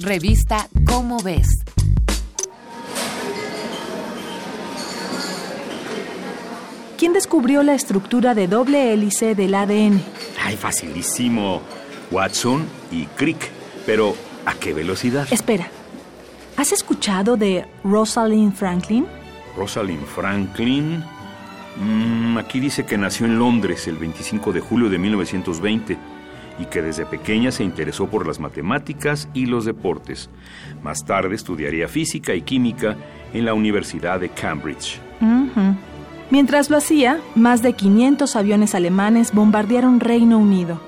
Revista Cómo ves. ¿Quién descubrió la estructura de doble hélice del ADN? Ay, facilísimo. Watson y Crick. Pero, ¿a qué velocidad? Espera. ¿Has escuchado de Rosalind Franklin? Rosalind Franklin. Mm, aquí dice que nació en Londres el 25 de julio de 1920 y que desde pequeña se interesó por las matemáticas y los deportes. Más tarde estudiaría física y química en la Universidad de Cambridge. Mientras lo hacía, más de 500 aviones alemanes bombardearon Reino Unido.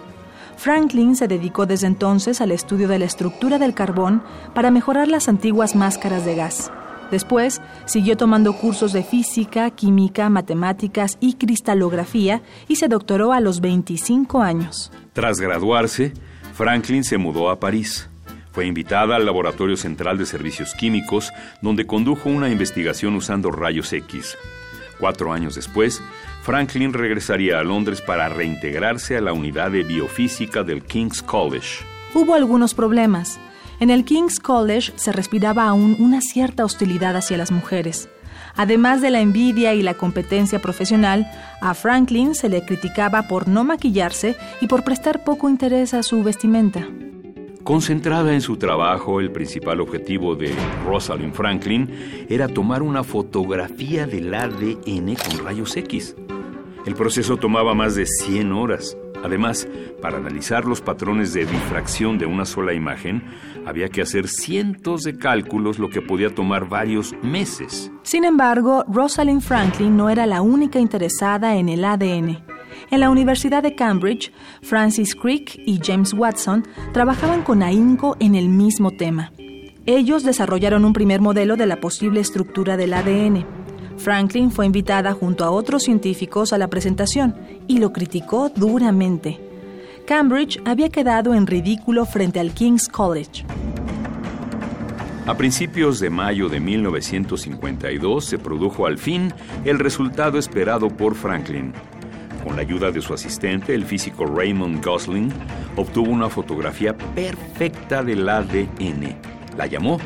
Franklin se dedicó desde entonces al estudio de la estructura del carbón para mejorar las antiguas máscaras de gas. Después, siguió tomando cursos de física, química, matemáticas y cristalografía y se doctoró a los 25 años. Tras graduarse, Franklin se mudó a París. Fue invitada al Laboratorio Central de Servicios Químicos, donde condujo una investigación usando rayos X. Cuatro años después, Franklin regresaría a Londres para reintegrarse a la unidad de biofísica del King's College. Hubo algunos problemas. En el King's College se respiraba aún una cierta hostilidad hacia las mujeres. Además de la envidia y la competencia profesional, a Franklin se le criticaba por no maquillarse y por prestar poco interés a su vestimenta. Concentrada en su trabajo, el principal objetivo de Rosalind Franklin era tomar una fotografía del ADN con rayos X. El proceso tomaba más de 100 horas. Además, para analizar los patrones de difracción de una sola imagen, había que hacer cientos de cálculos, lo que podía tomar varios meses. Sin embargo, Rosalind Franklin no era la única interesada en el ADN. En la Universidad de Cambridge, Francis Crick y James Watson trabajaban con ahínco en el mismo tema. Ellos desarrollaron un primer modelo de la posible estructura del ADN. Franklin fue invitada junto a otros científicos a la presentación y lo criticó duramente. Cambridge había quedado en ridículo frente al King's College. A principios de mayo de 1952 se produjo al fin el resultado esperado por Franklin. Con la ayuda de su asistente, el físico Raymond Gosling, obtuvo una fotografía perfecta del ADN. La llamó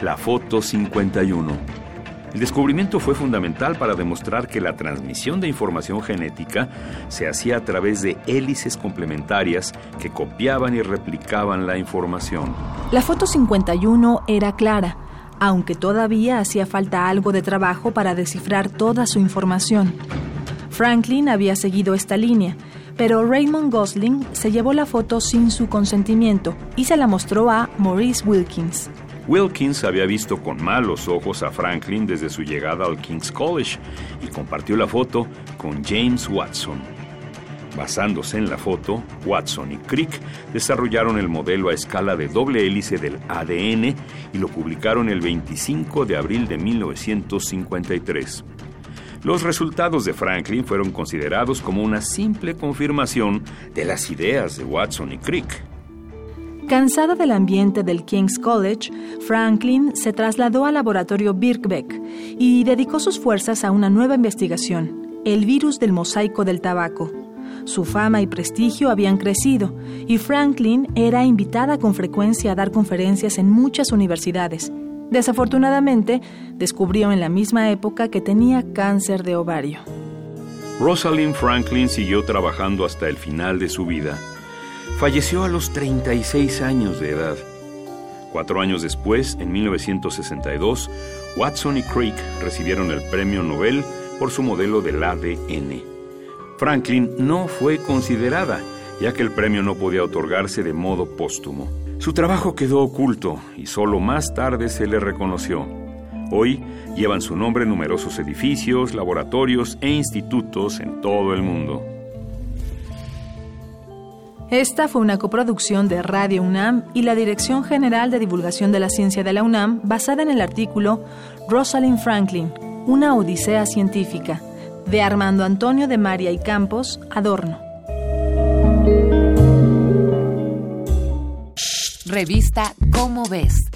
la Foto 51 el descubrimiento fue fundamental para demostrar que la transmisión de información genética se hacía a través de hélices complementarias que copiaban y replicaban la información. La foto 51 era clara, aunque todavía hacía falta algo de trabajo para descifrar toda su información. Franklin había seguido esta línea, pero Raymond Gosling se llevó la foto sin su consentimiento y se la mostró a Maurice Wilkins. Wilkins había visto con malos ojos a Franklin desde su llegada al King's College y compartió la foto con James Watson. Basándose en la foto, Watson y Crick desarrollaron el modelo a escala de doble hélice del ADN y lo publicaron el 25 de abril de 1953. Los resultados de Franklin fueron considerados como una simple confirmación de las ideas de Watson y Crick. Cansada del ambiente del King's College, Franklin se trasladó al laboratorio Birkbeck y dedicó sus fuerzas a una nueva investigación, el virus del mosaico del tabaco. Su fama y prestigio habían crecido y Franklin era invitada con frecuencia a dar conferencias en muchas universidades. Desafortunadamente, descubrió en la misma época que tenía cáncer de ovario. Rosalind Franklin siguió trabajando hasta el final de su vida Falleció a los 36 años de edad. Cuatro años después, en 1962, Watson y Crick recibieron el premio Nobel por su modelo del ADN. Franklin no fue considerada, ya que el premio no podía otorgarse de modo póstumo. Su trabajo quedó oculto y solo más tarde se le reconoció. Hoy llevan su nombre numerosos edificios, laboratorios e institutos en todo el mundo. Esta fue una coproducción de Radio UNAM y la Dirección General de Divulgación de la Ciencia de la UNAM basada en el artículo Rosalind Franklin, una odisea científica, de Armando Antonio de María y Campos, Adorno. Revista Cómo ves.